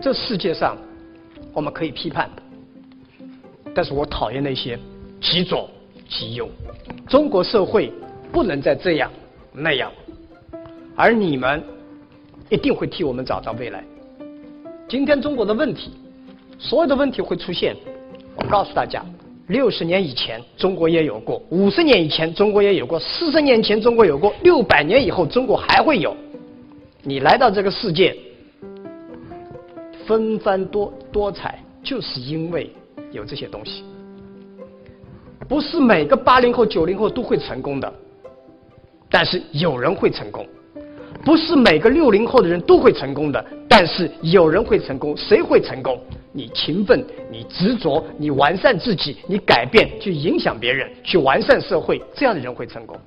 这世界上，我们可以批判，但是我讨厌那些极左极右。中国社会不能再这样那样，而你们一定会替我们找到未来。今天中国的问题，所有的问题会出现。我告诉大家，六十年以前中国也有过，五十年以前中国也有过，四十年前中国有过，六百年以后中国还会有。你来到这个世界。纷繁多多彩，就是因为有这些东西。不是每个八零后、九零后都会成功的，但是有人会成功；不是每个六零后的人都会成功的，但是有人会成功。谁会成功？你勤奋，你执着，你完善自己，你改变，去影响别人，去完善社会，这样的人会成功。